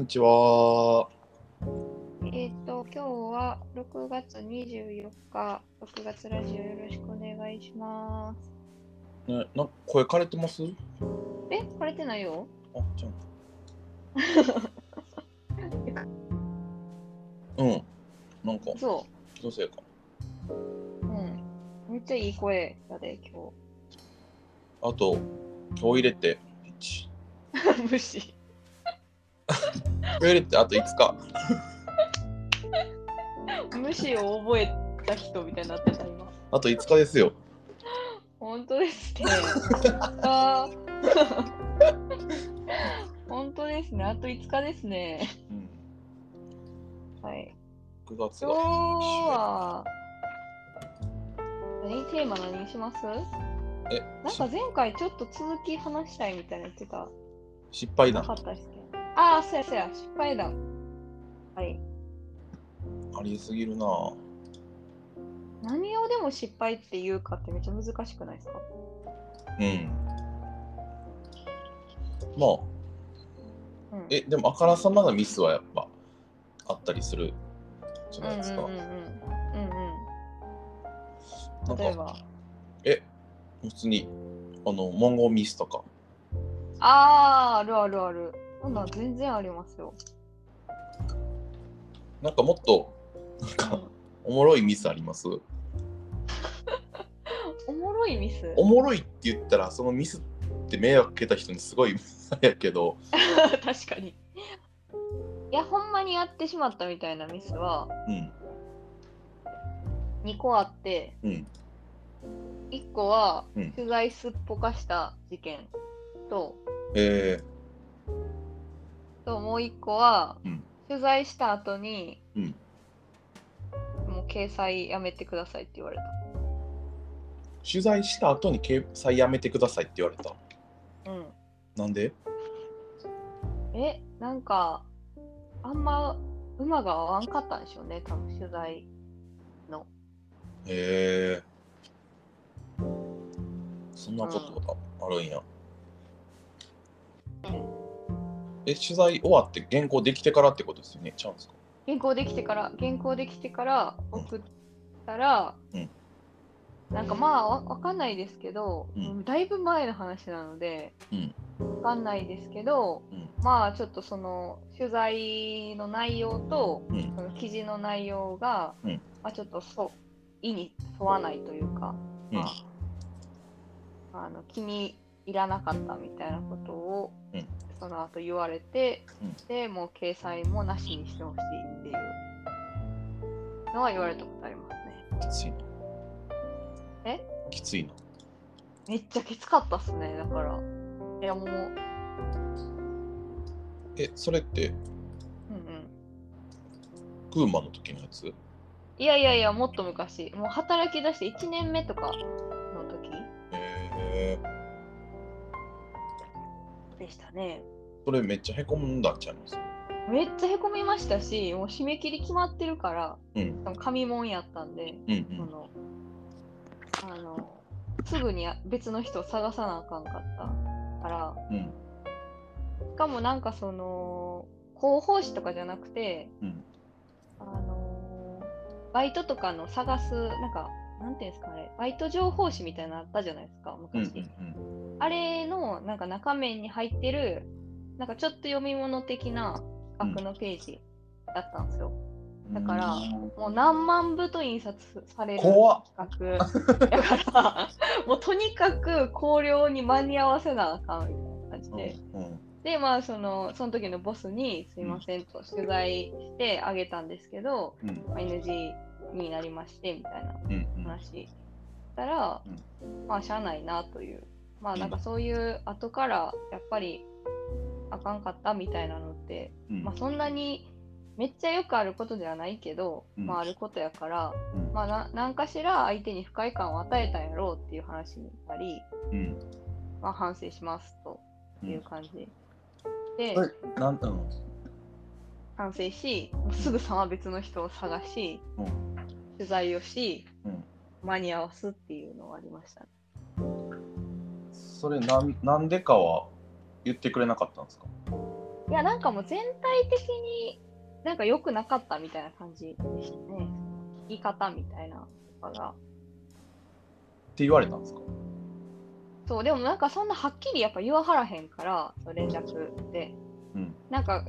こんにちは。えっ、と、今日は6月24日、6月ラジオよろしくお願いします。ね、な声枯れてます？え、枯れてないよあ、じゃあ。うん。なんか、そ気のせいか。う。うん。めっちゃいい声だで、今あと、今日入れて、1。日。無視。今日入れて、あと5日。無視を覚えた人みたいになってた、今。あと5日ですよ。本当ですね。本当ですね。あと5日ですね。うん。はい。9月今日が。は、何テーマ何にします？え、なんか前回ちょっと続き話したいみたいな言ってた。失敗談なかったっすけ？ど。ああ、そうやそうや、失敗談。はい。ありすぎるなぁ。何をでも失敗って言うかってめっちゃ難しくないですか？うん。まあ、うん。え、でも、あからさまなミスはやっぱあったりする？じゃないですか。うんうんうんうん。うんなんうん。例えか、ば？え、普通に、あの、文言ミスとか。ああ、あるあるある。そんなん全然ありますよ。なんかもっと、なんうか、ん、おもろいミスあります？おもろいミス？おもろいって言ったらそのミスって迷惑かけた人にすごいあ れやけど。確かに。いや、ほんまにやってしまったみたいなミスはうん。2個あって、うん。1個はうん。取材すっぽかした事件と、えともう1個は、うん。取材した後に、うん。もう掲載やめてくださいって言われた。ー、取材した後に掲載やめてくださいって言われた。うん。なんで？え、なんか、あんま馬が合わんかったんでしょうね、多分取材の。へえ。そんなことがあるんや、え取材終わって原稿できてからってことですよね？ちゃうんですか原稿できてから、原稿できてから送ったら、うん。なんかまあわわかんないですけど、うん。だいぶ前の話なので、うん。わかんないですけど、うん。まあちょっとその取材の内容と、うん。その記事の内容が、うん。まあちょっとそう意に沿わないというか、うん。まあ、あの気に入らなかったみたいなことを、うんその後言われて、うん。でもう掲載もなしにしてほしいっていうのは言われたことありますね。きついなえ？きついなめっちゃきつかったっすね、だから。いやもう、うんえそれって？うん。クーマの時のやつ？いやいやいや、もっと昔、もう働き出して1年目とかの時。へえでしたね。それめっちゃへこんだんちゃいます？めっちゃへこみましたし、もう締め切り決まってるから、うん。紙もんやったんで、うんその、あの、すぐに別の人を探さなあかんかったから、うん。うんしかもなんかその、広報誌とかじゃなくて、うん。あのーバイトとかの探す、なんか、なんていうんですかね、バイト情報誌みたいなのあったじゃないですか、うん昔。あれの、なんか中面に入ってる、なんかちょっと読み物的な企画のページだったんですよ。うんだからうんもう何万部と印刷される企画。だから、もうとにかく考慮に間に合わせなあかんみたいな感じで。うんで、まあ、その、その時のボスに、すいませんと取材してあげたんですけど、うんまあ NG になりまして、みたいなうんうん話したら、まあ、しゃあないなという。まあ、なんかうん。そういう後から、やっぱり、あかんかったみたいなのって、うん。まあ、そんなに、めっちゃよくあることではないけど、うん。まあ、あることやから、うん。まあ、な何かしら相手に不快感を与えたんやろうっていう話になり、うん。まあ、反省しますという感じ。で、それなんうん反省し、もうすぐさま別の人を探し、うん。取材をし、うん。間に合わすっていうのはありましたね。それなんなんでかは言ってくれなかったんですか？いや、なんかもう全体的になんか良くなかったみたいな感じでしたね。聞き方みたいなとかが。って言われたんですか？そう、でもなんかそんなはっきりやっぱ言わはらへんから、連絡で。うんなんか、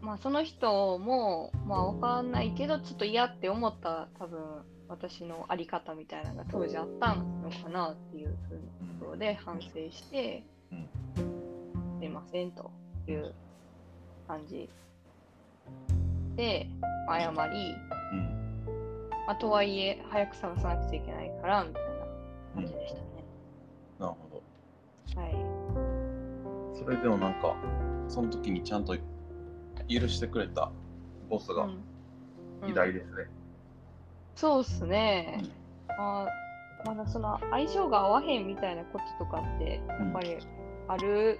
まあその人も、まあわかんないけど、ちょっと嫌って思った多分私のあり方みたいなのが当時あったのかなっていうふうなところで反省して、うん。すいませんという感じで、謝り、うん。まあ、とはいえ早く探さなくちゃいけないからみたいな感じでしたね。なるほはい。どそれでもなんかその時にちゃんと許してくれたボスがうん。偉大ですね、そうっすね。まあ、まだその相性が合わへんみたいなこととかって、やっぱりある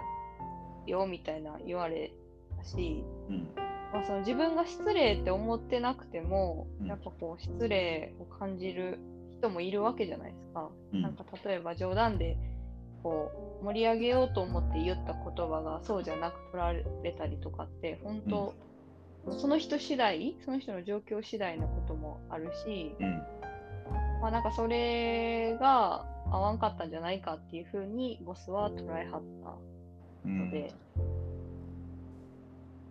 よみたいな言われたし、うん。まあ、その自分が失礼って思ってなくても、うん。やっぱこう失礼を感じる人もいるわけじゃないですか。うん。なんか例えば冗談でこう盛り上げようと思って言った言葉がそうじゃなく取られたりとかって本当、その人次第その人の状況次第のこともあるし、うんまあなんかそれが合わんかったんじゃないかっていうふうにボスは捉えはったうん。ので、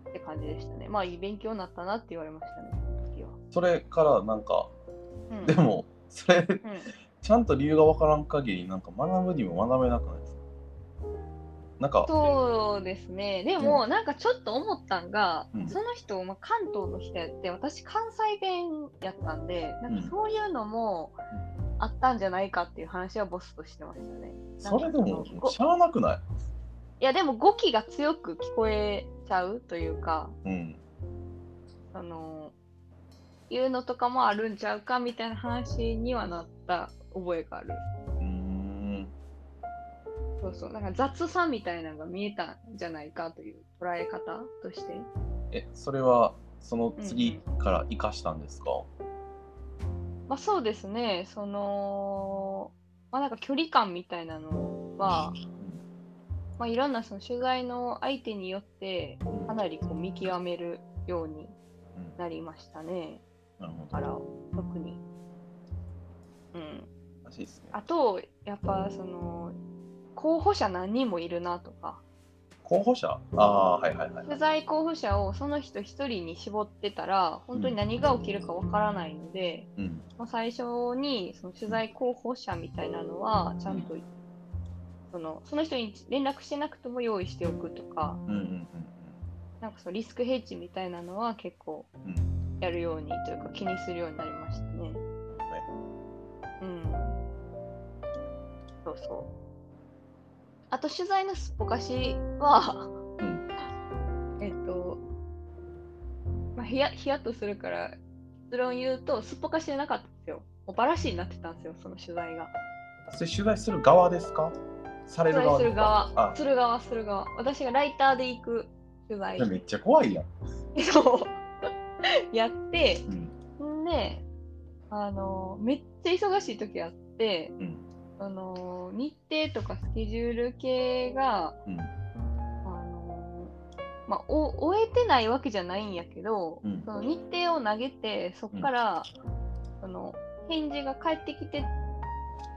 って感じでしたね。まあいい勉強になったなって言われましたね、そは。それからなんかうん。でもそれうん。ちゃんと理由がわからん限りなんか学ぶにも学べなくないですか？なんか。そうですね。でも、なんかちょっと思ったんが、うん。その人、まあ、関東の人やって、私、関西弁やったんで、なんかそういうのもあったんじゃないかっていう話はボスとしてましたね。それでもしゃあなくない？いや、でも語気が強く聞こえちゃうというか、うん。あの、いうのとかもあるんちゃうかみたいな話にはなった覚えがある。そうそう。なんか雑さみたいなのが見えたんじゃないかという捉え方として。えそれはその次から生かしたんですか、まあそうですね。その、まあなんか距離感みたいなのは、まあいろんなその取材の相手によってかなりこう見極めるようにうんなりましたね。なるほどだから特に。うん。ねあと、やっぱその、候補者何人もいるなとか、候補者？ああはいはいはい取材候補者をその人一人に絞ってたら、本当に何が起きるかわからないので、うん。まあ、最初にその取材候補者みたいなのは、ちゃんと、そのその人に連絡してなくても用意しておくとか、うんうんなんかそのリスクヘッジみたいなのは結構うん。うんやるようにというか気にするようになりましたね。うん。そうそう。あと取材のすっぽかしは、うん。えっと、まあ、ヒヤヒヤッとするから、結論言うと、すっぽかしじゃなかったんですよ。もうバラシになってたんですよ、その取材が。それ取材する側ですか？され取材するる側。でする側、する側。私がライターで行く取材。めっちゃ怖いやん、そう。やって、うんん。で、あの、めっちゃ忙しい時あって、うんあの、日程とかスケジュール系が、うん。あの、まあ、お終えてないわけじゃないんやけど、うん。その日程を投げて、そこから、その、返事が返ってきて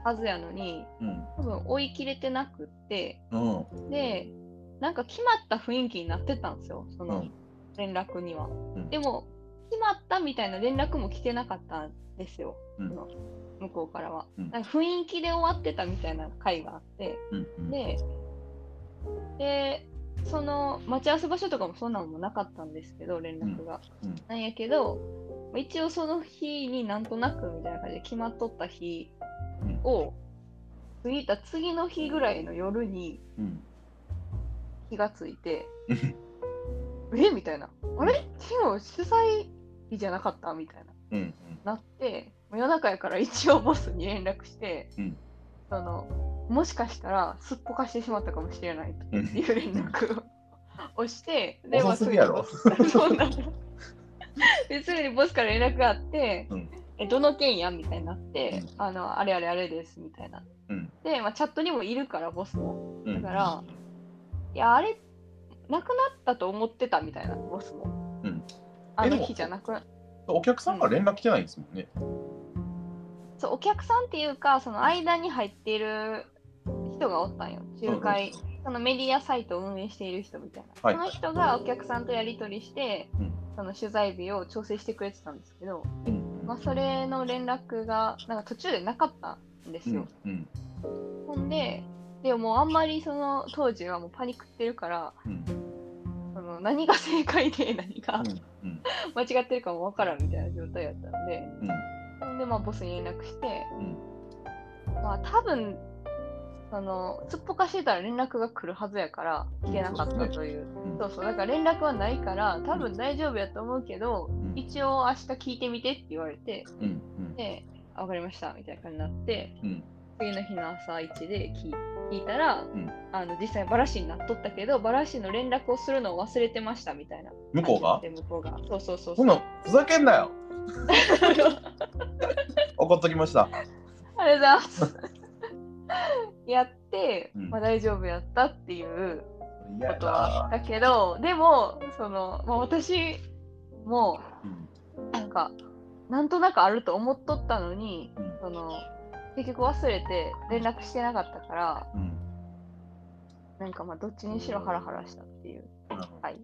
はずやのに、うん。多分追い切れてなくって、うん。で、なんか決まった雰囲気になってたんですよ、そのうん。連絡には。うん。でも、決まったみたいな連絡も来てなかったんですよ、うん。その向こうからは。うん。なんか雰囲気で終わってたみたいな回があって、うんうん。で、で、その待ち合わせ場所とかもそんなのもなかったんですけど、連絡が。うん。なんやけど、一応その日になんとなくみたいな感じで決まっとった日うん。を、過ぎた次の日ぐらいの夜にうん。気がついて、え？みたいな。あれ？昨日主催日じゃなかった？みたいな。うん。なって、夜中やから一応ボスに連絡して、うんその、もしかしたらすっぽかしてしまったかもしれないとうんいう連絡をして、遅すぎやろすぐにボスそうなの。ですぐにボスから連絡があって、うんえ、どの件やみたいになって、うんあの、あれあれあれですみたいな。うんで、まあ、チャットにもいるから、ボスも。うんだからいや、あれ、なくなったと思ってたみたいな、ボスも。うんあの日じゃなくなお客さんから連絡来てないんですもんね。そう、お客さんっていうか、その間に入っている人がおったんよ。仲介、そのメディアサイトを運営している人みたいな。はい。その人がお客さんとやり取りして、うん。その取材日を調整してくれてたんですけど、うんまあ、それの連絡がなんか途中でなかったんですよ。うんほんで、でももうあんまりその当時はもうパニックってるから、うん。その何が正解で何がうん 間違ってるかもわからんみたいな状態やったんで、でまあボスに連絡して、うん。まあ多分そのすっぽかしてたら連絡が来るはずやから来てなかったという、うん。そうそう。だから連絡はないから多分大丈夫やと思うけど、うん。一応明日聞いてみてって言われてであ分かりましたみたいな感じになってうん。次の日の朝一で聞いたら、ん。あの実際バラシになっとったけどバラシの連絡をするのを忘れてましたみたいな。向こうが？で向こうが。そうそうそうそんなんふざけんなよ 怒っときました。ありがとうございます。やって、うんまあ、大丈夫やったっていう嫌ことはだ。だけど、でも、その、まあ、私も、うんなんか、なんとなくあると思っとったのに、うんその、結局忘れて連絡してなかったから、うんなんかまあ、どっちにしろハラハラしたっていう。はい。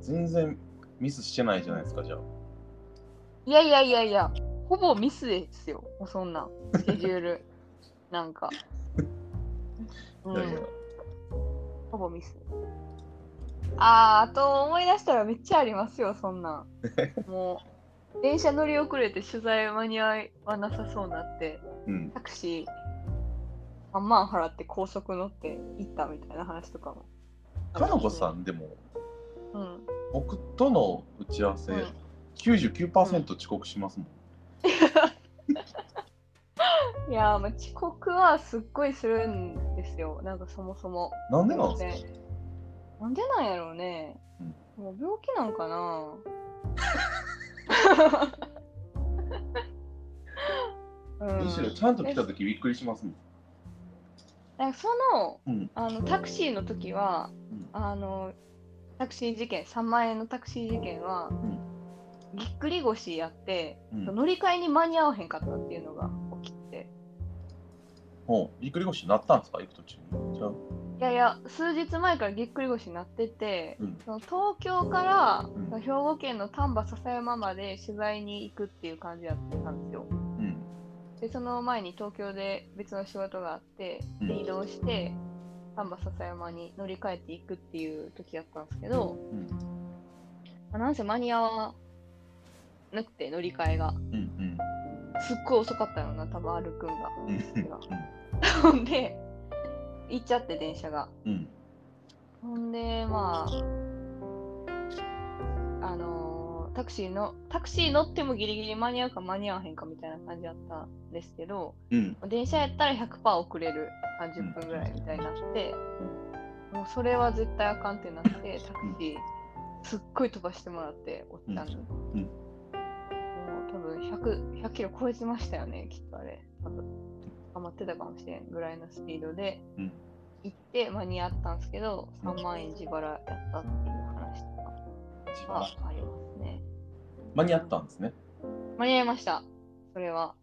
全然ミスしてないじゃないですか、じゃあ。いやいやいやいや、ほぼミスですよ、もうそんなん、スケジュール。なんか。ういやいやん、ほぼミス。あー、あと思い出したらめっちゃありますよ、そんなん。もう、電車乗り遅れて取材間に合わなさそうになって、うん。タクシー3万払って高速乗って行ったみたいな話とかも。かのこさん、でも、うん。僕との打ち合わせ、うん99%遅刻しますもん。いやー、まあ、遅刻はすっごいするんですよ、なんかそもそも。なんでなんですか？ねなんでなんやろうね。もう病気なんかな うんむしろちゃんと来た時びっくりしますもん。なんかそのうん。あのタクシーの時はうんあのタクシー事件3万円のタクシー事件は、ぎっくり腰やって、うん乗り換えに間に合わへんかったっていうのが起きてほう、ぎっくり腰になったんですか？行く途中に。じゃあ、いやいや数日前からぎっくり腰になってて、うん。その東京から、うん兵庫県の丹波篠山まで取材に行くっていう感じやったんですよ。うん。でその前に東京で別の仕事があって、移動して丹波篠山に乗り換えていくっていう時やったんですけど、うん。まあなんせ間に合わなくて乗り換えがうん。うん。すっごい遅かったよな多分歩くんが。うん。ほん で行っちゃって電車が。うん。ほんでまああのータクシーのタクシー乗ってもギリギリ間に合うか間に合わへんかみたいな感じだったんですけど、うん。電車やったら100%遅れる30分ぐらいみたいになって、もうそれは絶対あかんってなってタクシーすっごい飛ばしてもらっておっちゃんに、うん分 100, 100キロ超えてましたよねきっとあれ多分捕まってたかもしれんぐらいのスピードでうん行って間に合ったんですけど3万円自腹やったっていう話とかはありますね間に合ったんですね。間に合いましたそれは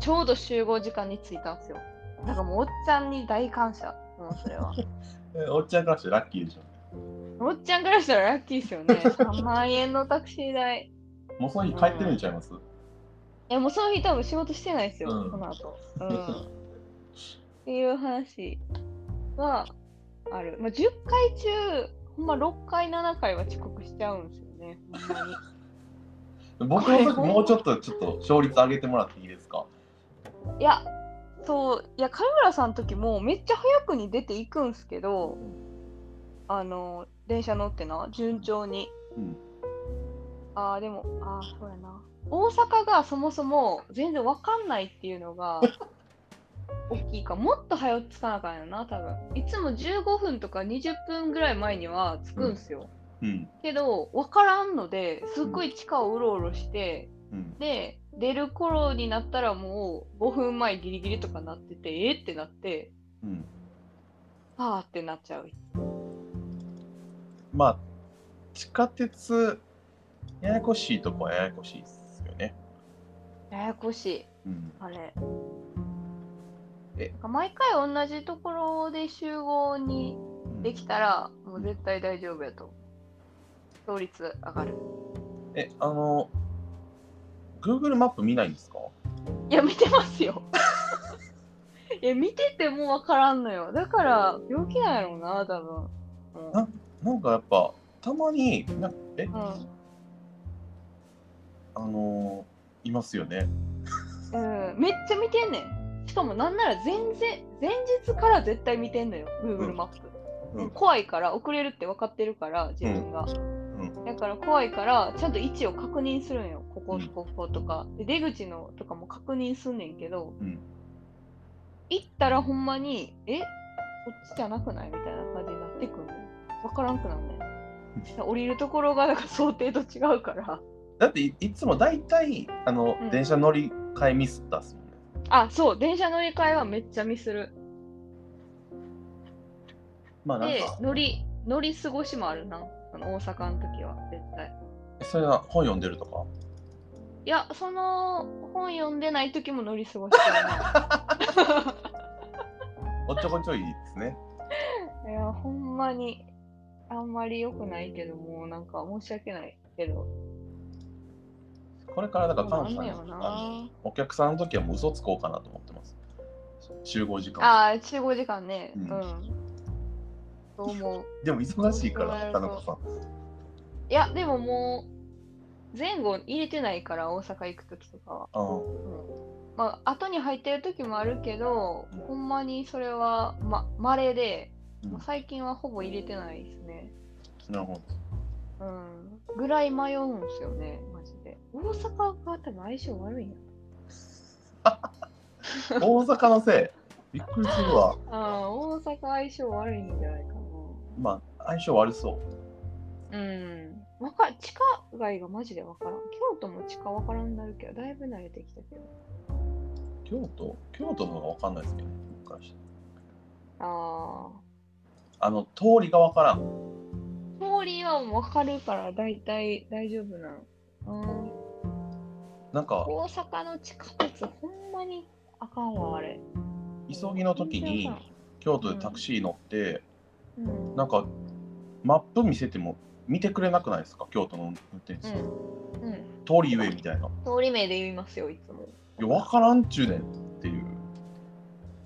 ちょうど集合時間に着いたんですよ。だからもうおっちゃんに大感謝。もうそれは。えおっちゃんからしてラッキーでしょ。おっちゃんからしたらラッキーですよね。3万円のタクシー代。もうその日帰ってるんちゃいます？え、もうその日多分仕事してないですよ、うんその後。うん。っていう話はある。まあ、10回中、ほんま6回、7回は遅刻しちゃうんですよね。ほんまに。僕の時もうちょっと、ちょっと勝率上げてもらっていいですか？いや、そう、いや、上村さんの時もめっちゃ早くに出ていくんすけど、あの、電車乗ってな、順調に。うん。ああ、でも、ああ、そうやな。大阪がそもそも全然わかんないっていうのが 大きいか。もっと早く着かなあかんよな、多分。いつも15分とか20分ぐらい前には着くんすよ。うん。けど、わからんので、すっごい地下をうろうろして、うん。で、出る頃になったらもう5分前ギリギリとかなってて、えってなって、うん。あーってなっちゃう。まあ、地下鉄、ややこしいとこはややこしいです。ややこしい。うん。あれ。えなんか毎回同じところで集合にできたら、もう絶対大丈夫やと思う。勝率上がる。え、あの、Google マップ見ないんですか？いや、見てますよ。いや、見ててもわからんのよ。だから、病気なんやろうな、多分。うんななんかやっぱ、たまに、なえ、うんあのいますよね。うん、めっちゃ見てんねん。しかもなんなら前然前日から絶対見てんのよ、Google マップ。うん怖いから、遅れるって分かってるから、自分が。んだから怖いから、ちゃんと位置を確認するんよ。ここ、こことか。で、出口のとかも確認すんねんけど、うん。行ったらほんまに、え？こっちじゃなくない？みたいな感じになってくんの。分からんくなんねん。降りるところがなんか想定と違うから。だってい、いつも大体、あの、うん電車乗り換えミスったっすもんね。あ、そう、電車乗り換えはめっちゃミスる。でまあなんか、、乗り、乗り過ごしもあるな。その大阪の時は、絶対。えそれは本読んでるとか？いや、その本読んでない時も乗り過ごしてるな。おっちょこちょいですね。いや、ほんまに、あんまり良くないけど、もうなんか申し訳ないけど。これからだからそう関西なんお客さんの時はもう嘘つこうかなと思ってます。集合時間。ああ、集合時間ね。ううんん。そう思う？でも忙しいから、田中さん。いや、でももう、前後入れてないから、大阪行く時とかは。あうんまあ、後に入ってる時もあるけど、うんほんまにそれは、ま、稀で、うん最近はほぼ入れてないですね。なるほど。うん。ぐらい迷うんすよね、マジで。大阪が多分相性悪い。大阪のせい？びっくりするわ。ああ、大阪相性悪いんじゃないかまあ、相性悪そう。な。うん。わか地下街がマジでわからん。京都も地下わからんなるけど、だいぶ慣れてきたけど。京都？京都の方がわかんないですけど、昔。ああの、通りがわからん。あ。通りはわかるから、だいたい大丈夫なの。うん。なんか、大阪の地下鉄、ほんまにあかんわ、あれ。急ぎの時に京都でタクシー乗って、うん。なんか、マップ見せても見てくれなくないですか？京都の運転手さん。うん。うん。通り上みたいな。い通り名で言いますよ、いつも。や、わからんっちゅうねんっていう。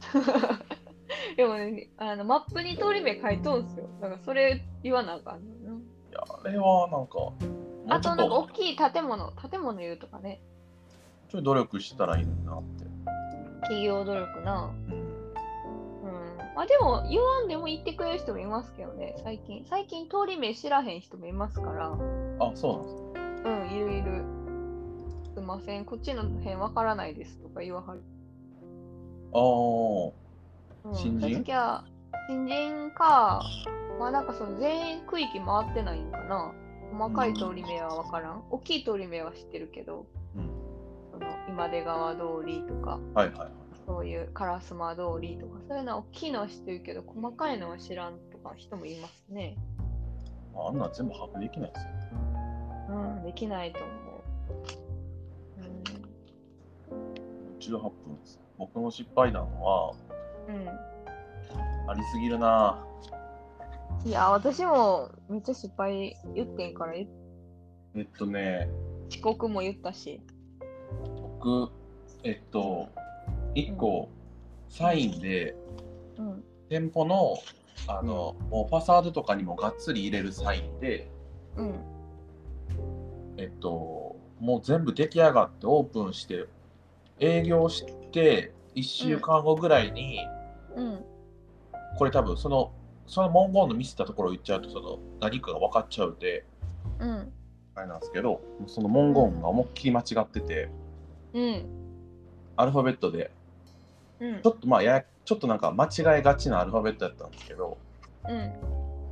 でもね、あのマップに通り名書いとんすよ。だからそれ言わなあかんのよいや、あれはなんか。あとなんか大きい建物、建物言うとかね。ちょい努力したらいいのになって。企業努力な。うん。うん。まあでも言わんでも言ってくれる人もいますけどね、最近。最近通り名知らへん人もいますから。あ、そうなんですか。うん、いるいる。すいません、こっちの辺わからないですとか言わはる。ああ。うん、新人？新人か、まあなんかその全区域回ってないんかな。細かい通り名は分からん。大きい通り名は知ってるけど、うん。その今出川通りとか、はいはいはい。そういう烏丸通りとか、そういうのは大きいのは知ってるけど、細かいのは知らんとか人もいますね。あんなん全部把握できないですよ。うん、できないと思う。うん18分です。僕の失敗談は、うんありすぎるな。いや、私もめっちゃ失敗言ってんから、えっとね、遅刻も言ったし。僕、えっと、1個、サインで、うん。店舗の、あの、もうファサードとかにもがっつり入れるサインで、うん。えっと、もう全部出来上がってオープンして、営業して、1週間後ぐらいに、うん。これ多分その、その文言の見せたところを言っちゃうと、その何かが分かっちゃうんで、うん。あれなんですけど、その文言が思いっきり間違ってて、うん。アルファベットで、うんちょっとまあやや、ちょっとなんか間違えがちなアルファベットだったんですけど、うん。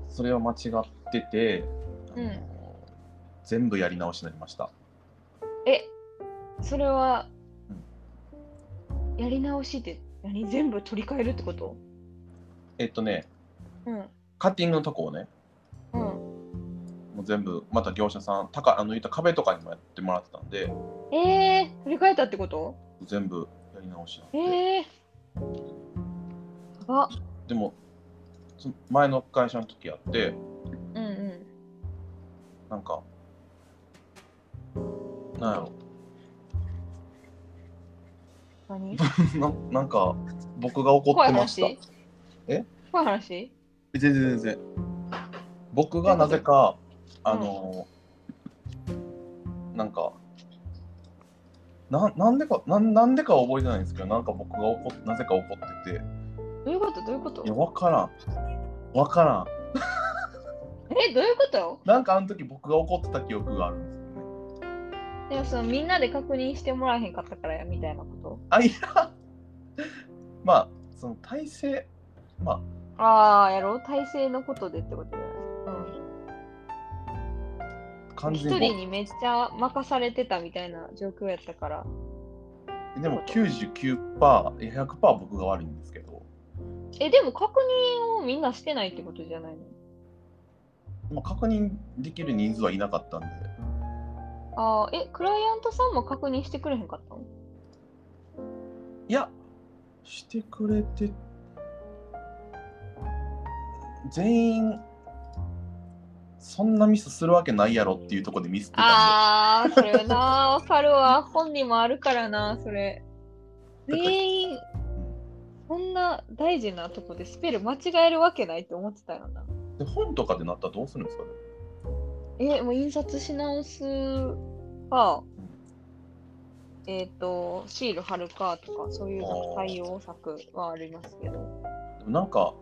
それを間違ってて、うん全部やり直しになりました。え、それは、やり直しって何？全部取り替えるってこと？えっとね、うん。カッティングのとこをね、うん。全部また業者さん高あの言った壁とかにもやってもらってたんでえー、振り返ったってこと？全部やり直しなんで、えー。あ、でもその前の会社の時やってうんうん。なんかなんやろ。何？ななんか僕が怒ってました。話？え？怖い話？全然全然。僕がなぜかあの、なんかななんでかなんなんでかは覚えてないんですけどなんか僕が怒っなぜか怒ってて。どういうこと？どういうこと？いや分からん。分からん。え、どういうこと？なんかあの時僕が怒ってた記憶があるんですよね。でもそのみんなで確認してもらえへんかったからやみたいなこと？あいや。まあその体制まあ。ああ、やろう？体制のことでってこと？じゃないうん。一完全に。人にめっちゃ任されてたみたいな状況やったから。でも99%いや100%僕が悪いんですけど。え、でも確認をみんなしてないってことじゃないの？まあ、確認できる人数はいなかったんで。ああ、え、クライアントさんも確認してくれへんかったの？いやしてくれて全員そんなミスするわけないやろっていうところでミスってたんああ、それな、わかるわ。本にもあるからな、それ。全員、そんな大事なとこでスペル間違えるわけないって思ってたよな。でで本とかでなったらどうするんですかね？え、もう印刷し直すか、えっ、と、シール貼るかとか、そういう対応策はありますけど。でもなんか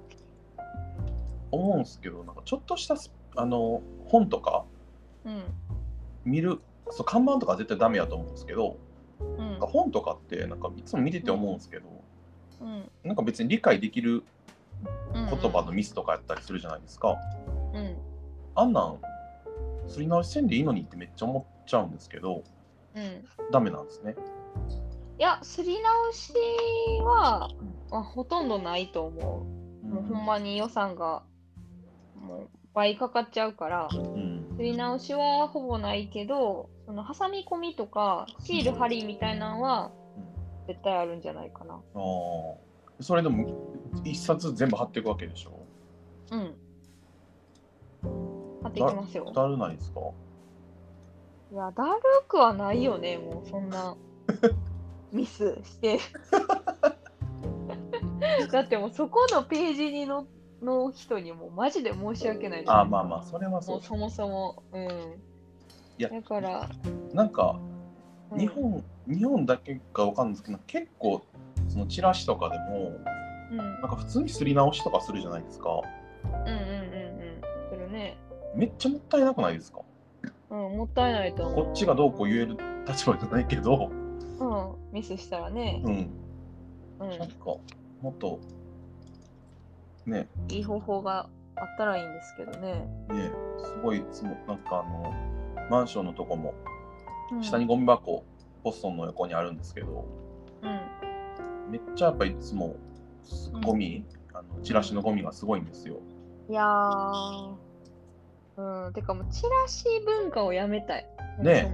思うんですけどなんかちょっとしたスあの本とかうん。見るそう看板とか絶対ダメやと思うんですけどうん本とかってなんかいつも見てて思うんですけど、うん。なんか別に理解できるうん言葉のミスとかやったりするじゃないですか。うん。あんなん、すり直しせんでいいのにってめっちゃ思っちゃうんですけど、うん。ダメなんですね。いや、すり直しはうん、まあ、ほとんどないと思う。もうほんまに予算がもう倍かかっちゃうから、うん。すり直しはほぼないけど、その挟み込みとか、シール貼りみたいなのは絶対あるんじゃないかな。ああ。それでも、一冊全部貼っていくわけでしょ？うん。貼っていきますよ。だるないですか？いや、だるくはないよね、もうそんな ミスして。だってもうそこのページにのの人にもマジで申し訳ないああ、まあまあ、それはそうそもそも。うん。いやだから、なんか、うん日本、日本だけかわかんないですけど、結構、そのチラシとかでも、うん、うんなんか普通にすり直しとかするじゃないですか。うんうんうん。するね。めっちゃもったいなくないですか？うん、もったいないと思う。こっちがどうこう言える立場じゃないけど、うん、ミスしたらね。うん。うんなんか、もっと、ね、いい方法があったらいいんですけどね。ね、すごいいつもなんかあのマンションのとこもうん下にゴミ箱、ポストンの横にあるんですけどうん。めっちゃやっぱいつもゴミ、あのチラシのゴミがすごいんですよ。いやー。うん、てかもうチラシ文化をやめたい。ね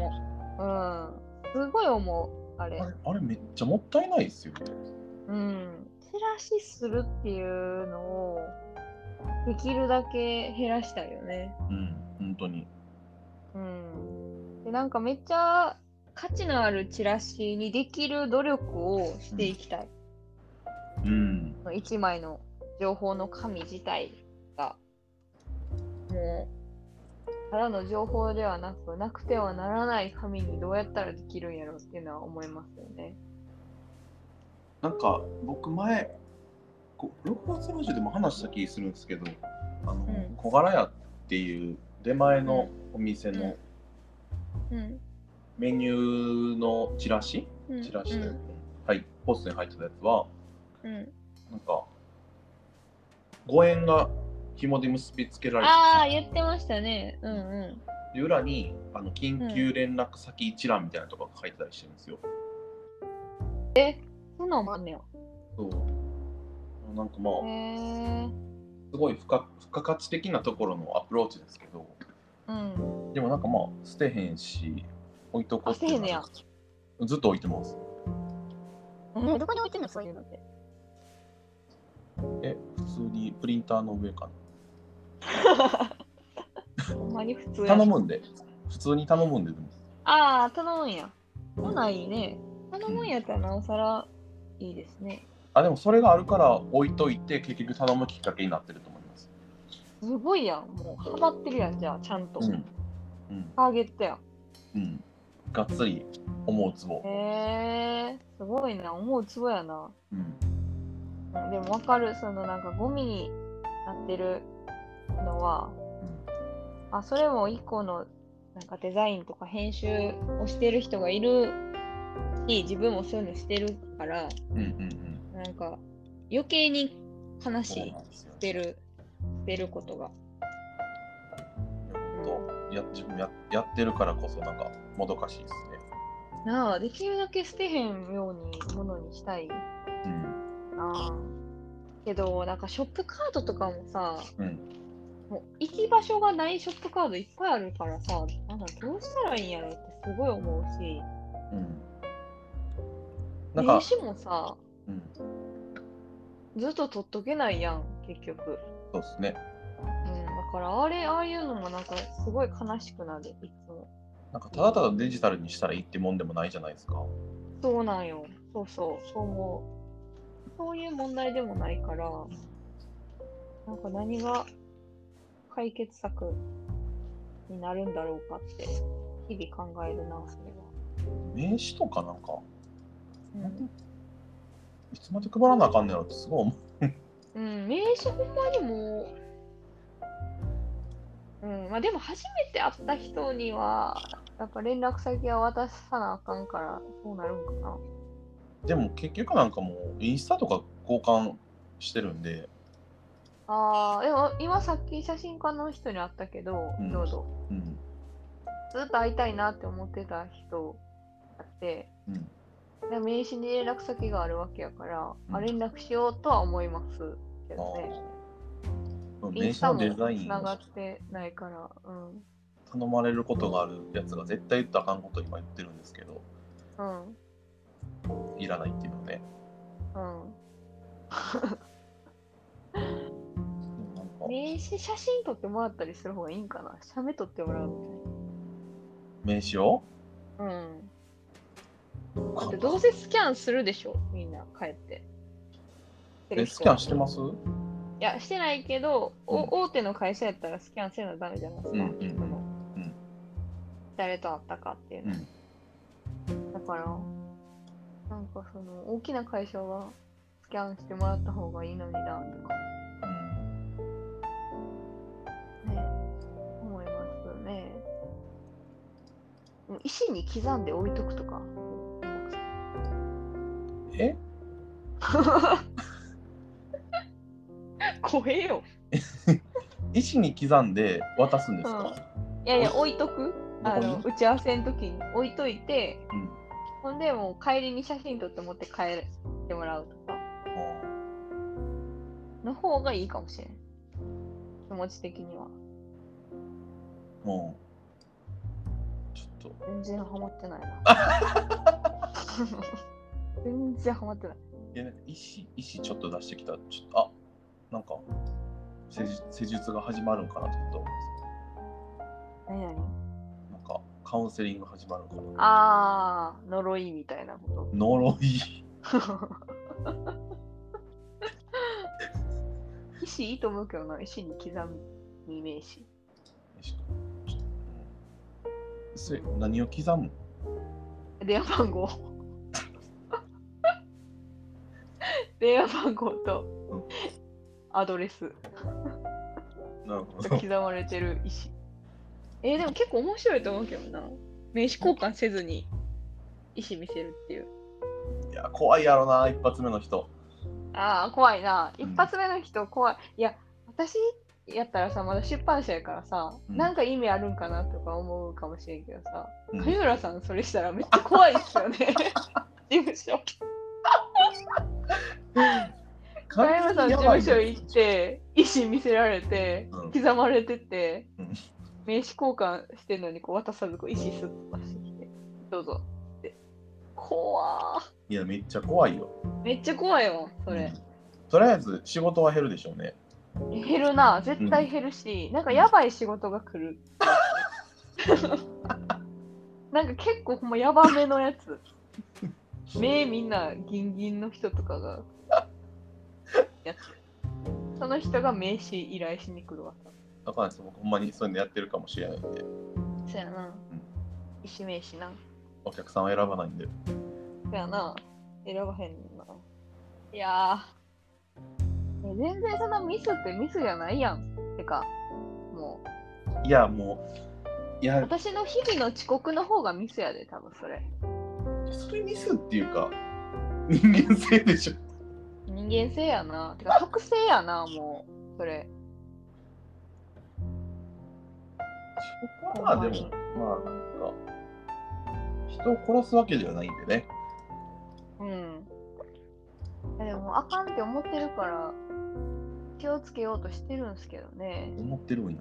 うん。すごい思う、あれあ。れあれめっちゃもったいないですよね。うん。チラシするっていうのをできるだけ減らしたいよね。うん、本当に。うん。で、なんかめっちゃ価値のあるチラシにできる努力をしていきたい。うん、その一枚の情報の紙自体がもうただの情報ではなくなくてはならない紙にどうやったらできるんやろうっていうのは思いますよね。なんか僕前、こ6月ラジオでも話した気するんですけど、あの、ん小柄屋っていう出前のお店のうん。メニューのチラシ、うん。チラシで、うんはい、ポストに入ってたやつは、うん、なんか、5円が紐で結びつけられてああ、言ってましたね。うんうで裏にあの緊急連絡先一覧みたいなとこが書いてたりしてるんですよ。ん。そんなんもあんねや。そう。なんかまあ。すごい付加付加価値的なところのアプローチですけど、うん。でもなんかまあ捨てへんし置いとこうあ捨てへんねやずっと置いてますえどこに置いてんのそういうのって？え普通にプリンターの上か ほんまに普通頼むんで普通に頼むんででもああ、頼むんや。ほないいね。頼むんやったらなおさらいいですね。あでもそれがあるから置いといて結局頼むきっかけになってると思いますすごいやん。もうハマってるやん、じゃあ、ちゃんと。うんうんターゲットやん。うんがっつり思うツボへえすごいな。思うつぼやな。うんうんでもわかる。そのなんかゴミになってるのは、あ、それも一個のなんかデザインとか編集をしてる人がいるし、自分もそういうのしてるから、うんうんうん。なんか余計に悲してる、捨てることが。とや自分ややってるからこそなんかもどかしいですね。なあ、できるだけ捨てへんようにものにしたいな。うんあ。けど、なんかショップカードとかもさ、うん。もう行き場所がないショップカードいっぱいあるからさ、なんかどうしたらいいんやろってすごい思うし、うん名か、刺もさ、うん、ずっと取っとけないやん、結局。そうですねうん、だからあれ、ああいうのもなんかすごい悲しくなる、いつも。なんかただただデジタルにしたらいいってもんでもないじゃないですかそうなんよ。そうそう、そう思う。そういう問題でもないから、なんか何が解決策になるんだろうかって、日々考えるな、それは。名刺とかなんかうんいつまで配らなあかん。ねやろってすごい思ううん、名刺ほん。まにもう、うん、まあでも初めて会った人には、やっぱ連絡先は渡さなあかん。から、そうなるん。かな。でも結局なん。かもうインスタとか交換してるん。で、ああ、でも今さっき写真家の人に会ったけど、うん。ちょうど、うん。ずっと会いたいなって思ってた人あって、うん、名刺に連絡先があるわけやから、うんあ連絡しようとは思いますけあどね。名刺のデザインをつながってないから、うん。頼まれることがあるやつが絶対言ったらあかんこと今言ってるんですけどうん。いらないっていうのねうん。名刺写真撮ってもらったりする方がいいんかな？写メ撮ってもらうみ名刺を？たいな。うん。だってどうせスキャンするでしょみんな帰って。えスキャンしてます？いや、してないけど、おうん大手の会社やったらスキャンせなダメじゃないですか。うんうん誰と会ったかっていうの。うんだから、なんかその、大きな会社はスキャンしてもらった方がいいのにな、とか、うんね、思いますね。もう石に刻んで置いとくとか。え？怖えよ。石に刻んで渡すんですか、いやいや、置いとく？あの打ち合わせの時に置いといて、うんほんでもう帰りに写真撮って持って帰ってもらうとかの方がいいかもしれん。気持ち的には。もうちょっと全然ハマってないな。全然ハマってない。いやなんか石石ちょっと出してきたらちょっとあなんか施術施術が始まるんかなと思います何々なんかカウンセリング始まるんかなあー、呪いみたいなこと。呪い 石いいと思うけどな、石に刻むイメージ。ちょっとうんそれ何を刻む？電話番号。電話番号とうんアドレスなるほが刻まれてる石。えーでも結構面白いと思うけどな。名刺交換せずに石見せるっていう。いや怖いやろな一発目の人ああ、怖いな。うん一発目の人怖い。いや、私やったらさ、まだ出版社やからさ、うんなんか意味あるんかなとか思うかもしれんけどさ、うん上村さんそれしたらめっちゃ怖いっすよね。事務所。上村さん事務所行って、石見せられて、うん刻まれてて、うん名刺交換してんのにこう渡さずこう石スッと出してきて、どうぞって。怖いや、めっちゃ怖いよ。ーめっちゃ怖いわ、それうん。とりあえず仕事は減るでしょうね。減るな、絶対減るし、なんかやばい仕事が来る。なんか結構ほんまやばめのやつ。目みんなギンギンの人とかがやつ。その人が名刺依頼しに来るわ。だからです僕ほんまにそういうのやってるかもしれないんで、そやな。石名刺な。お客さんは選ばないんで。そやな。選ばへんな。いやー。え全然そんなミスってミスじゃないやん。てか、もう。いや、もう、いや、私の日々の遅刻の方がミスやで、多分それ。それミスっていうか、人間性でしょ。人間性やな。てか、特性やな、もう、それ。まあでも、まあなんか、人を殺すわけではないんでね。うん。えでも、あかんって思ってるから、気をつけようとしてるんすけどね。思ってるんや。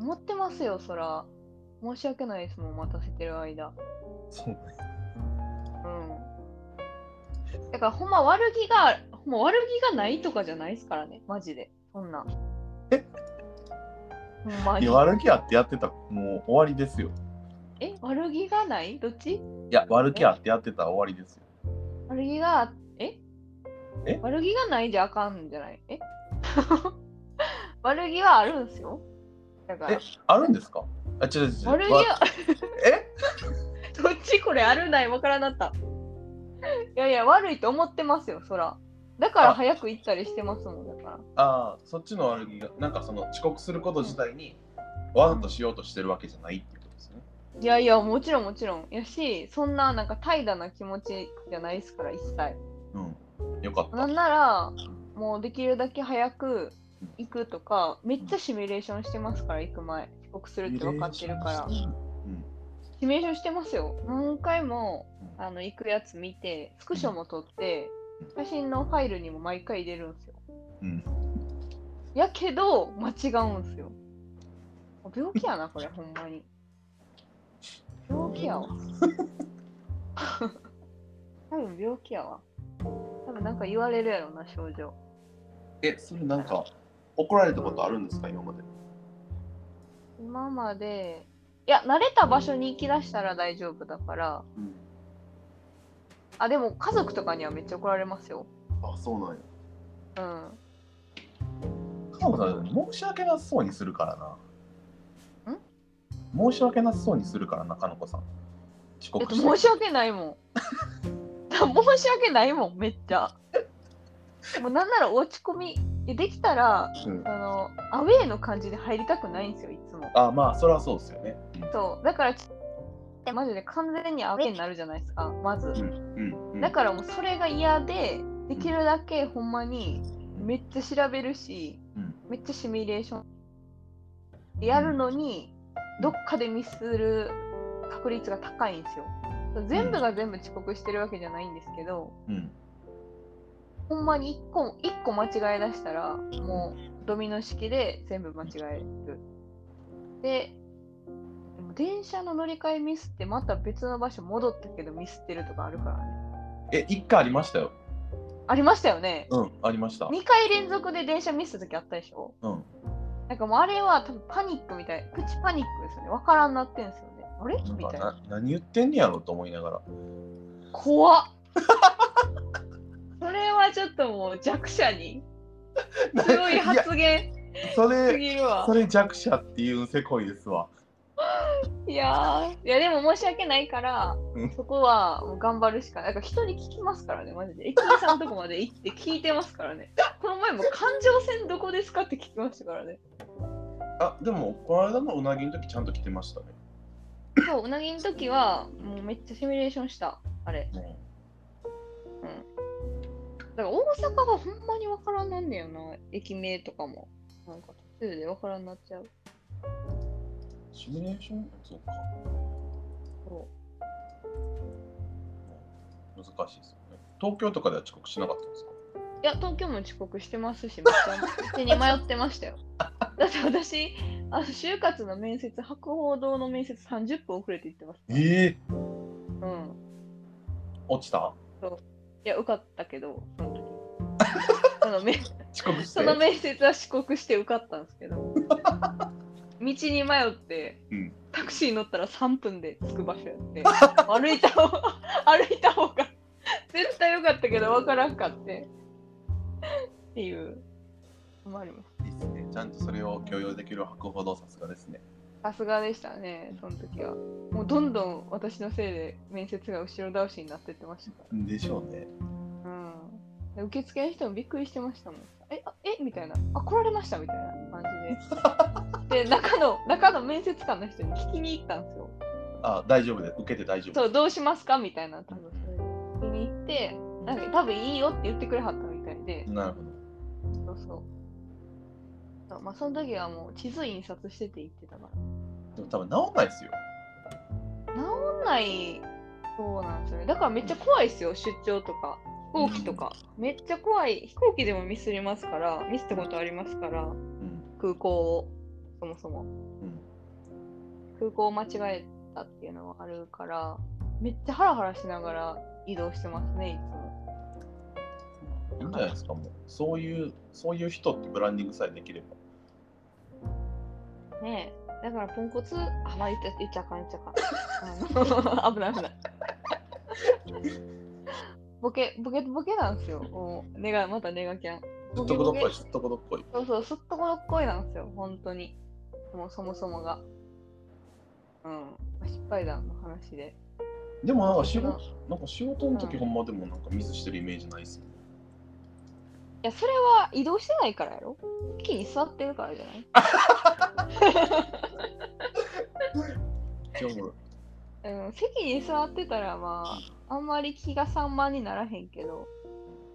思ってますよ、そら。申し訳ないですもん、待たせてる間。そうね。うん。だから、ほんま悪気が、ほんま悪気がないとかじゃないですからね、マジで。そんなん。え？ほんまに。悪気あってやってたらもう終わりですよ。え？悪気がない？どっち？いや、悪気あってやってたら終わりですよ。悪気が、え？え？悪気がないじゃあかんんじゃない？え？悪気はあるんすよ。だからえ、あるんですか？あ、違う違う違う。悪気わは、え？どっちこれあるないわからなった。いやいや、悪いと思ってますよ、そら。だからあ早く行ったりしてますもん、だから。ああ、そっちの悪気が、なんかその遅刻すること自体にわざとしようとしてるわけじゃないっていうことですね。いやいや、もちろんもちろん。やし、そんななんか怠惰な気持ちじゃないですから、一切。うん。よかった。なんなら、もうできるだけ早く行くとか、めっちゃシミュレーションしてますから、行く前。遅刻するって分かってるから。うん。シミュレーションしてますよ。何回もあの行くやつ見て、スクショも撮って、写真のファイルにも毎回入れるんですよ。うん。やけど、間違うんすよ。病気やな、これ、ほんまに。病気やわ。多分病気やわ。多分なんか言われるやろな、症状。え、それなんか怒られたことあるんですか、今まで。今まで、いや、慣れた場所に行きだしたら大丈夫だから、うん。あ、でも家族とかにはめっちゃ怒られますよ。あ、そうなんや。うん。かもさん、申し訳なさそうにするからな。ん？申し訳なさそうにするからな、かのこさん。遅えっと、刻して申し訳ないもん。申し訳ないもん、めっちゃ。でもなんなら落ち込み、えできたら、うんあの、アウェーの感じで入りたくないんですよ、いつも。あ、まあ、それはそうですよね。そう。だから、ちマジで完全にアウェーになるじゃないですか、まず。うん。うん。うんだからもうそれが嫌で、できるだけほんまにめっちゃ調べるし、うんめっちゃシミュレーションやるのに、どっかでミスる確率が高いんですよ。全部が全部遅刻してるわけじゃないんですけど、うん。ほんまに1個 ,1 個間違え出したら、もうドミノ式で全部間違える。で、電車の乗り換えミスってまた別の場所戻ったけどミスってるとかあるからね。え、一回ありましたよ。ありましたよね。うん、ありました。2回連続で電車ミスった時あったでしょうん。なんかもうあれは多分パニックみたい。プチパニックですよね。わからんなってんすよね。あれ？みたいな。な何言ってんねやろと思いながら。怖っそれはちょっともう弱者に 強い発言そすれ、そ。れ弱者っていうせこいですわ。いやー、いやでも申し訳ないからうん、そこはもう頑張るしかない。なんか人に聞きますからね、マジで。駅員さんのとこまで行って聞いてますからね。この前も環状線どこですかって聞きましたからね。あ、でも、この間のうなぎの時ちゃんと来てましたね。そう、うなぎの時は、もうめっちゃシミュレーションした。あれ。ねだから大阪がほんまにわからんなんねよな、駅名とかも。なんか途中でわからんなっちゃう。シミュレーション？そうか。そ難しいですよね。東京とかでは遅刻しなかったんですか？ういや、東京も遅刻してますし、めっちゃ道に迷ってましたよ。だって私、あの就活の面接、博報堂の面接30分遅れて行ってます。ええうん。落ちた？いや、受かったけど、その時。そのめ遅刻して？その面接は遅刻して受かったんですけど、道に迷って、うんタクシー乗ったら3分で着く場所やって、歩いた方が、歩いた方が絶対よかったけど分からんかって。っていうのもあります。いいっすねちゃんとそれを許容できる博ほどさすがですねさすがでしたね、その時は。もうどんどん私のせいで面接が後ろ倒しになってってました。でしょうねうん。で受付の人もびっくりしてましたもん。え、あえ？みたいな。あ、来られました？みたいな感じで。で、中の、中の面接官の人に聞きに行ったんですよ。あ大丈夫で受けて大丈夫そう、どうしますか？みたいな。多分聞きに行って、なんか多分いいよって言ってくれはったみたいで。なるほどそうそう。そうまあ、その時はもう地図印刷してて行ってたから。でも多分治んないですよ治んないそうなんですよね。だからめっちゃ怖いですよ、出張とか。飛行機とか。めっちゃ怖い。飛行機でもミスりますから、ミスったことありますから、うん空港を、そもそも。うん空港を間違えたっていうのはあるから、めっちゃハラハラしながら移動してますね、いつも。いいんじゃないですかもうそういうそういう人ってブランディングさえできればねえ。だからポンコツ、あ、まあ、言っちゃ言っちゃあかん、言っちゃあかん。危ない危ない。ボケ、ボケ、ボケなんですよ。もう、ネガ、またネガキャン。すっとこどっこいすっとこどっこいそうそう、すっとこどっこいなんですよ、本当に。もうそもそもが。うん。まあ失敗談の話で。でもなんか仕事いなんか仕事の時うんほんまでもなんかミスしてるイメージないっすよや、それは移動してないからやろ。席に座ってるからじゃない？うん、席に座ってたらまあ、あんまり気が散漫にならへんけど、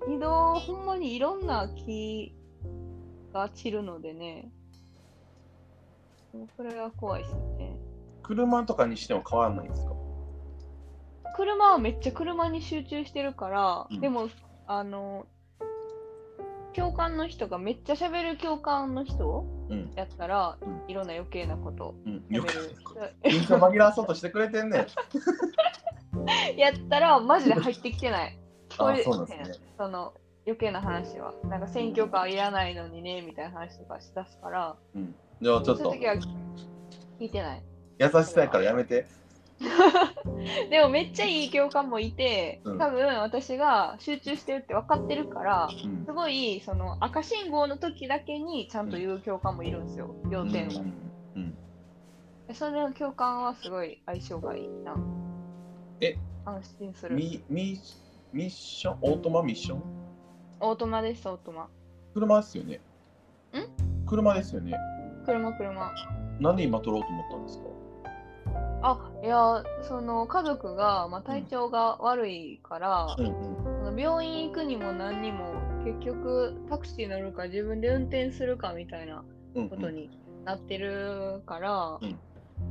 移動、ほんまにいろんな気が散るのでね、もうそれは怖いですね。車とかにしても変わらないんですか？車はめっちゃ車に集中してるから、うん。でも、あの、教官の人がめっちゃ喋る教官の人うん。やったら、うん。いろんな余計なこと喋る。緊張紛らわそうとしてくれてんね。ん やったらマジで入ってきてない。聞こあえそうなんですね。その余計な話は。なんか選挙カーいらないのにねみたいな話とかしだすから、うん。じゃあちょっと。聞いてない。優しさやからやめて でもめっちゃいい教官もいて、うん。多分私が集中してるって分かってるから、うん。すごいその赤信号の時だけにちゃんと言う教官もいるんですよ、要点を。うん。でそれの教官はすごい相性がいいな。え？安心する。ミミミッション？オートマミッション？オートマです、オートマ。車ですよね。車ですよね。車、車。なんで今取ろうと思ったんですか？あ、いや、その家族が、まあ、体調が悪いから、うん病院行くにも何にも、結局タクシー乗るか自分で運転するかみたいなうんことになってるから、うん。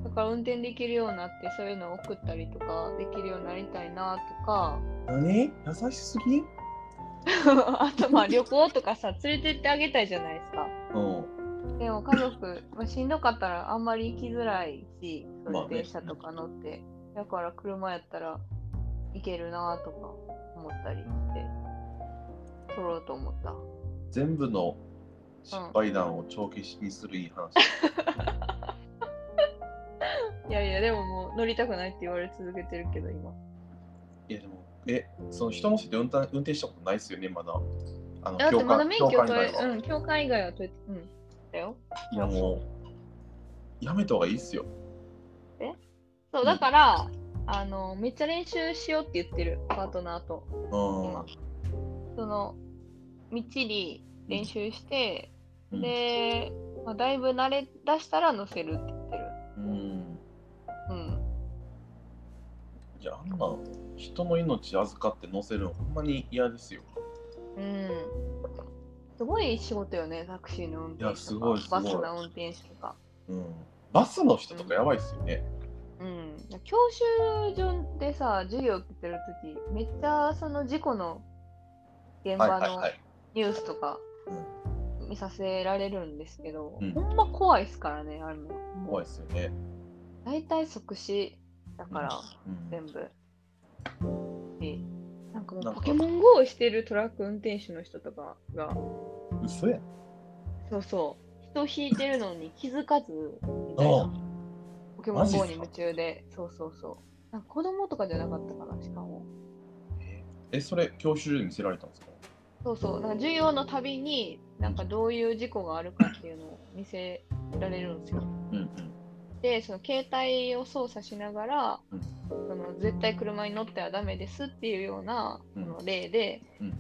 だから運転できるようになって、そういうのを送ったりとかできるようになりたいなとか、何？優しすぎ？あとまあ旅行とかさ、連れてってあげたいじゃないですか。うん。でも家族、まあ、しんどかったらあんまり行きづらいし、そういうまあね電車とか乗って。だから車やったら行けるなとか思ったりして、取ろうと思った。全部の失敗談を帳消しにするいい話、いやいや、でももう乗りたくないって言われ続けてるけど、今。いやでもえその人のせて運転運転したことないですよねまだあのだってまだ免許取れ、うん、教官以外は取れて、うん。だよ。いやもうやめた方がいいっすよそう、だから、あの、めっちゃ練習しようって言ってる、パートナーと。うん今その、みっちり練習して、うんで、まあ、だいぶ慣れ出したら乗せるって言ってる。うんうん。いやあんな人の命預かって乗せるのほんまに嫌ですようん。すごい仕事よね、タクシーの運転手とか。いやすごいすごいバスの運転手とか。うんバスの人とかやばいっすよね、うん。教習所でさ、授業受けてるとき、めっちゃその事故の現場のニュースとか見させられるんですけど、うんほんま怖いですからね、あれも。怖いですよね。大体即死だから、うん全部。でなんかもうポケモン GO をしてるトラック運転手の人とかが、嘘やん。そうそう、人を引いてるのに気づかずみたいあな。ポケモン GO に夢中で、そうそうそう。なんか子供とかじゃなかったかな、しかも。え、それ、教習所で見せられたんですか？そうそう、なんか授業のたびに、なんかどういう事故があるかっていうのを見せられるんですよ。うんうん。で、その携帯を操作しながら、うんその絶対車に乗ってはダメですっていうような、うんその例で、うんうん、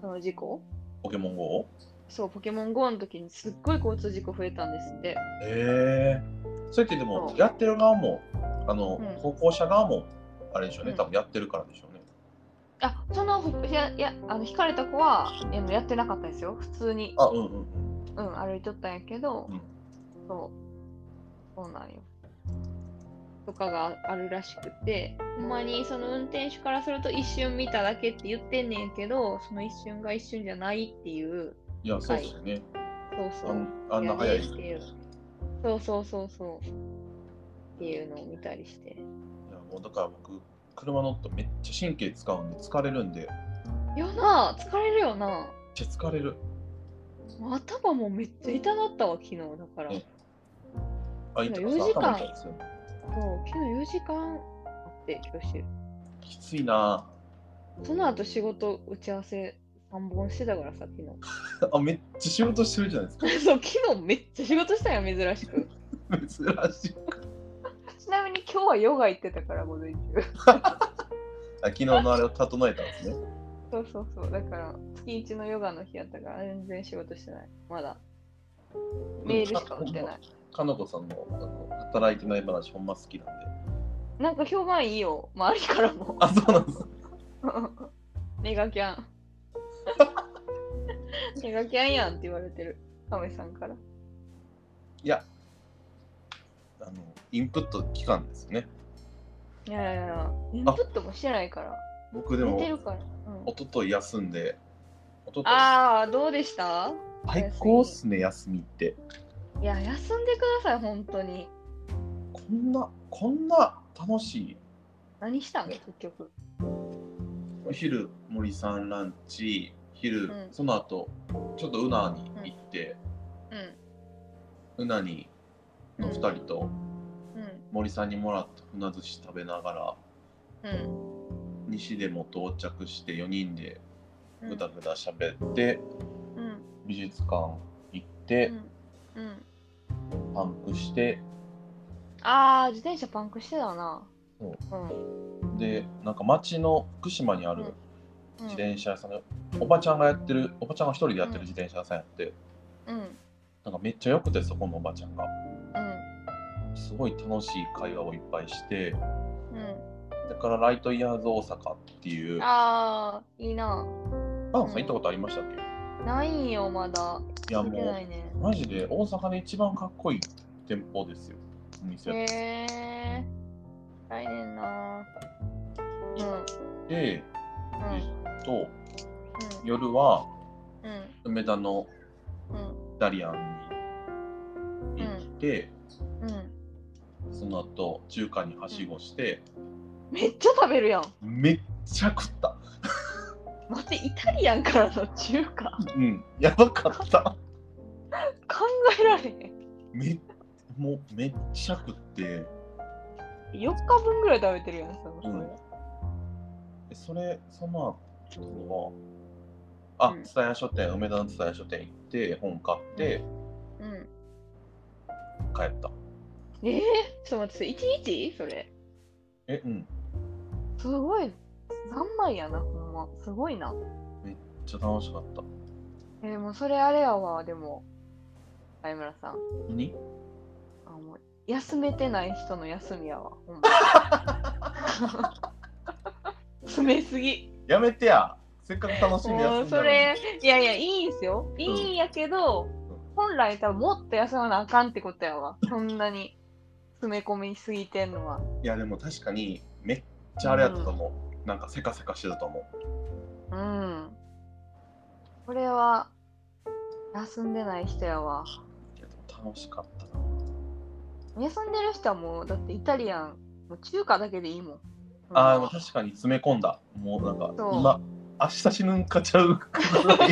その事故ポケモン GO? そう、ポケモン GO の時にすっごい交通事故増えたんですって。へえそれってでもやってる側もあの、うん歩行者側もあれでしょうね、うん多分やってるからでしょうね。あ、その、ほいや、いや、あの、引かれた子は、いややってなかったですよ。普通に、あ、うんうんうん。うん、歩いとったんやけど、うんそう、そうなんよ。とかがあるらしくて、ほんまにその運転手からすると一瞬見ただけって言ってんねんけど、その一瞬が一瞬じゃないっていう、いや、そうですよね。そうそう。あんな早いいう。そうそうそうそう。っていうのを見たりして。いやもうだから僕、車乗ってめっちゃ神経使うんで疲れるんで、めっいやな、疲れるよな。ちゃ疲れる。頭もめっちゃ痛なったわ、昨日だから。えあ、いつ4時間ですよ。そう、昨日4時間あって、教習。きついなその後仕事打ち合わせ3本してたからさ、昨日。あ、めっちゃ仕事してるじゃないですか。そう、昨日めっちゃ仕事したよ、珍しく。珍しい。ちなみに今日はヨガ行ってたから、午前中。あ昨日のあれを整えたんですね。そうそうそう。だから、月一のヨガの日やったから、全然仕事してない。まだ。メールしか打ってない。かのこさんのあの働いてない話ほんま好きなんで。なんか評判いいよ、周りからも。あ、そうなんです。ネガキャン。ネガキャンやんって言われてる。カメさんから。いや、あの、インプット期間ですよね。いやいやいや、インプットもしてないから。僕でも、寝てるから。うん一昨日休んで、一昨日ああ、どうでした？最高っすね、休みって。いや、休んでください、本当に。こんな、こんな楽しい？何したん？結局。お昼、森さんランチ、昼、うんその後、ちょっとウナに行って、うん。ウナにの2人とうん。森さんにもらった船寿司食べながら、うん。西でも到着して4人でうん。ぐだぐだ喋って、うん。美術館行って。パンクして、ああ、自転車パンクしてたな。うん。で、なんか町の福島にあるうん自転車屋さんで、おばちゃんがやってる、おばちゃんが一人でやってる自転車屋さんやって、うん。なんかめっちゃ良くて、そこのおばちゃんが。うん。すごい楽しい会話をいっぱいして、うん。だからライトイヤーズ大阪っていう、ああ、いいな。パンさん行ったことありましたっけ？ないんよ、まだ。いやもないね。う、マジで大阪で一番かっこいい店舗ですよ。お店へえ。来年な。うん。で、うん。えっと、うん。夜はうん。梅田のうん。ダリアンに行って、うん。その後中華にはしごして、めっちゃ食べるやん。めっちゃ食った。待って、イタリアンからの中華？うん、やばかった。考えられへん。めもうめっちゃ食って、4日分ぐらい食べてるやん、そのうんえそれ、その後は、あうん、蔦屋書店、梅田の蔦屋書店行って、本買って、うん。帰った。えー、ちょっと待って、1日？それ。え、うん、すごい。三枚やな、ほんま。すごいな。めっちゃ楽しかった。えー、もうそれあれやわ、でも。相村さん。何？あもう休めてない人の休みやわ、ほんま。詰めすぎ。やめてやせっかく楽しみもうそれ、いやいや、いいんすよ。いいんやけど、本来多分もっと休まなあかんってことやわ。そんなに詰め込みすぎてんのは。いや、でも確かに、めっちゃあれやったと思う。なんかせかせかしてたと思う。うん。これは、休んでない人やわ。いやでも楽しかったな。休ん。でる人はもう、だってイタリアン、もう中華だけでいいもん。ああ、確かに詰め込ん。だ。もうなん。か今、明日死ぬん。かちゃうぐら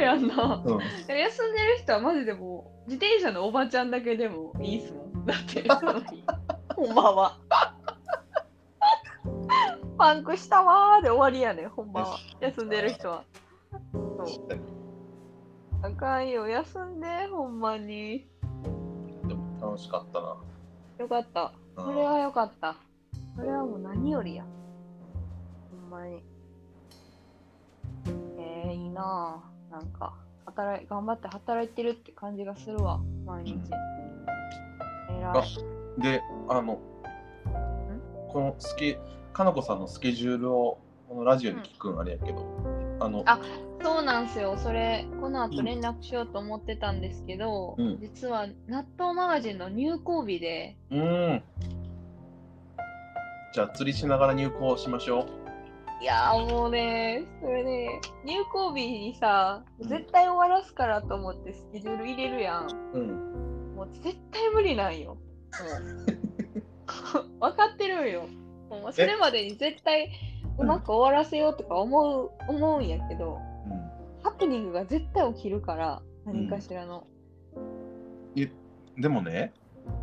い。やん。な。うん、休ん。でる人はマジでもう自転車のおばちゃん。だけでもいいっすもん。だって、ほん。まは。パンクしたわーで終わりやね、ほん。まは。休ん。でる人は。そう。あかん。よ、休ん。で、ほん。まに。楽しかったな。よかった。うんそれはよかった。それはもう何よりや。ほんまに。えー、いいなぁ。なんか、働い、頑張って働いてるって感じがするわ、毎日。うんえらあい。で、あの、このスケ、かなこさんのスケジュールをこのラジオで聞くんあれやけど、あの、あそうなんすよ。それ、この後連絡しようと思ってたんですけど、うん実は納豆マガジンの入稿日で、うーん。じゃあ釣りしながら入稿しましょいやーもうね、それね、入稿日にさ、絶対終わらすからと思ってスケジュール入れるやん。う。うん。もう絶対無理なんよ。もう分かってるんよ。もうそれまでに絶対うまく終わらせようとか思う、思うんやけど、プニングが絶対起きるから、何かしらの。でもね、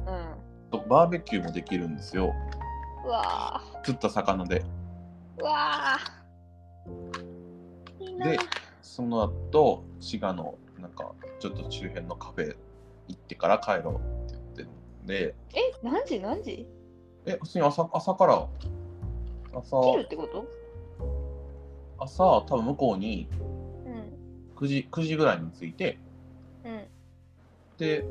うん。バーベキューもできるんですよ。うわ釣った魚で。ー、うわでその後、滋賀のなんかちょっと周辺のカフェ行ってから帰ろうって言ってるんで、え、何時？何時？え、普通に朝朝から、朝、切るってこと？朝、多分向こうにうん。9時 ,9 時ぐらいに着いて、うん。で、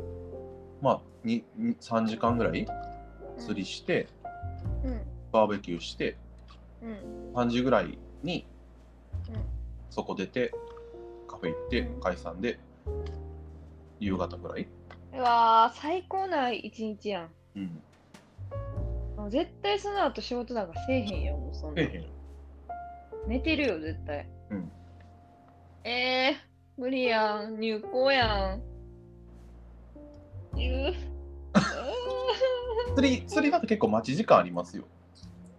まあ、にに3時間ぐらい釣りして、うん。バーベキューして、うん。3時ぐらいにうんそこ出て、カフェ行ってうん解散で、夕方ぐらい。うわー、最高な一日やん。うん。もう絶対その後仕事なんかせえへんよ、もうそんな。寝てるよ、絶対。うん。えー、無理やん。入校やん。釣り、釣りだと結構待ち時間ありますよ。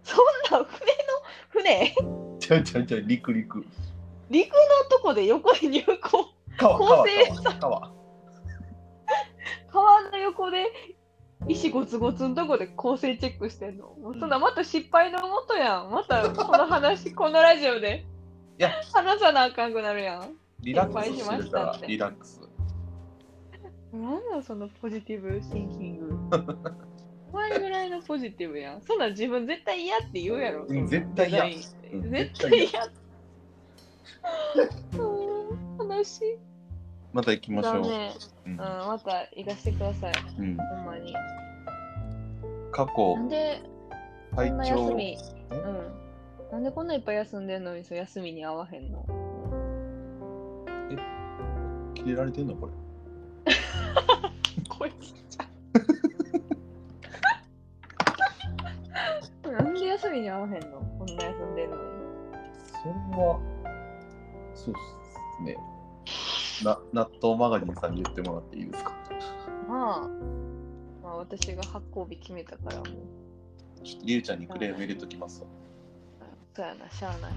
そんな船の、船？ちゃうちゃうちゃう、陸陸。陸のとこで横で入校。川、川、構成川、川。川の横で石ゴツゴツのとこで構成チェックしてんの。そんなまた失敗のもとやん。またこの話、このラジオでいや、話さなあかんくなるやん。リラックスしてるかリラックス。なんだそのポジティブシンキング。お前ぐらいのポジティブやん。そんなん自分絶対嫌って言うやろ。絶対嫌絶対嫌。うん 話。また行きましょう。だね。うんうん、また行かせてください。うん、ほんまに。過去なんで休調み、うん。なんでこんないっぱい休んでんのにそう休みに合わへんの？切れられてんの？これ。こいつ。ちゃう。なんで休みに合わへんの？こんな休んでんのに。それはそうですね。な納豆マガジンさんに言ってもらっていいですか？まあ、まあ私が発行日決めたからもう。ちょっとりゅうちゃんにクレーム入れときますわそうやな、しゃあない。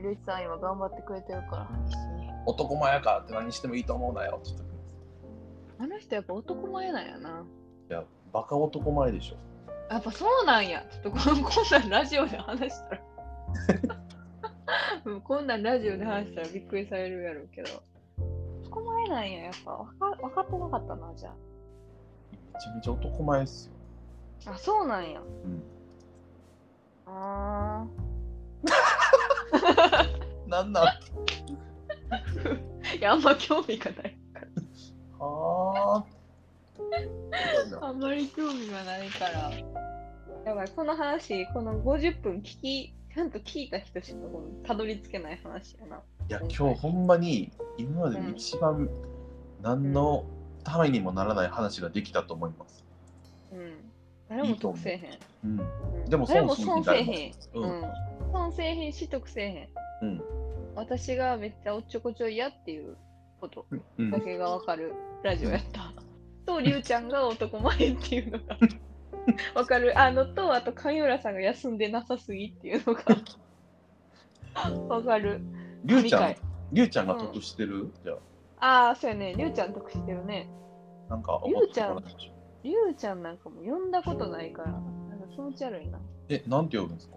りゅうちさん今頑張ってくれてるから、必死に。男前やからって何してもいいと思うなよってあの人やっぱ男前なんやな。いやバカ男前でしょやっぱそうなんや。ちょっとこん こんなんラジオで話したら。うんこんなんラジオで話したらびっくりされるやろうけど。男前なんや。やっぱわか分かってなかったな、じゃめちゃめちゃ男前っすよ、あ。あ、そうなんや。うん、あ なんなん？ー。いや、あんま興味がない。はあ あんまり興味がないから。やばい、この話、この50分聞き、ちゃんと聞いた人しかたどり着けない話やな。いや今日ほんまに今までで一番何のためにもならない話ができたと思います、うん。誰も得せえへん。うん、うんでも損損せえへん。ううんん。損せえへんし、得せえへん。うん私がめっちゃおっちょこちょいやっていうことうんだけがわかるラジオやった。と、りゅうちゃんが男前っていうのが わかる。あのと、あと、上浦さんが休んでなさすぎっていうのがわかる。りゅうちゃん？りゅうちゃんが得してる、じゃああ、そうやね。りゅうちゃん得してるね。あ、なんかりゅうちゃんりゅうちゃんなんかも呼んだことないから、なんか気持ち悪いな。え、なんて呼ぶんですか？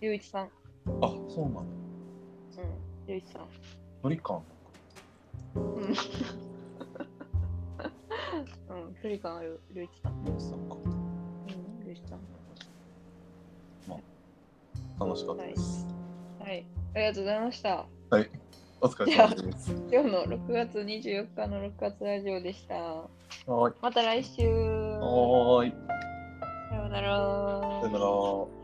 りゅういちさん。あ、そうなんだ。うん。りゅういちさん。距離感。うん。うん、距離感ある、りゅういちさん。りゅうちさんか。うん、りゅういちさん。楽しかったです。はい。ありがとうございました。はい。お疲れ様です。今日の6月24日の6月ラジオでした。はーい。また来週。はーい。さようなら。さよなら。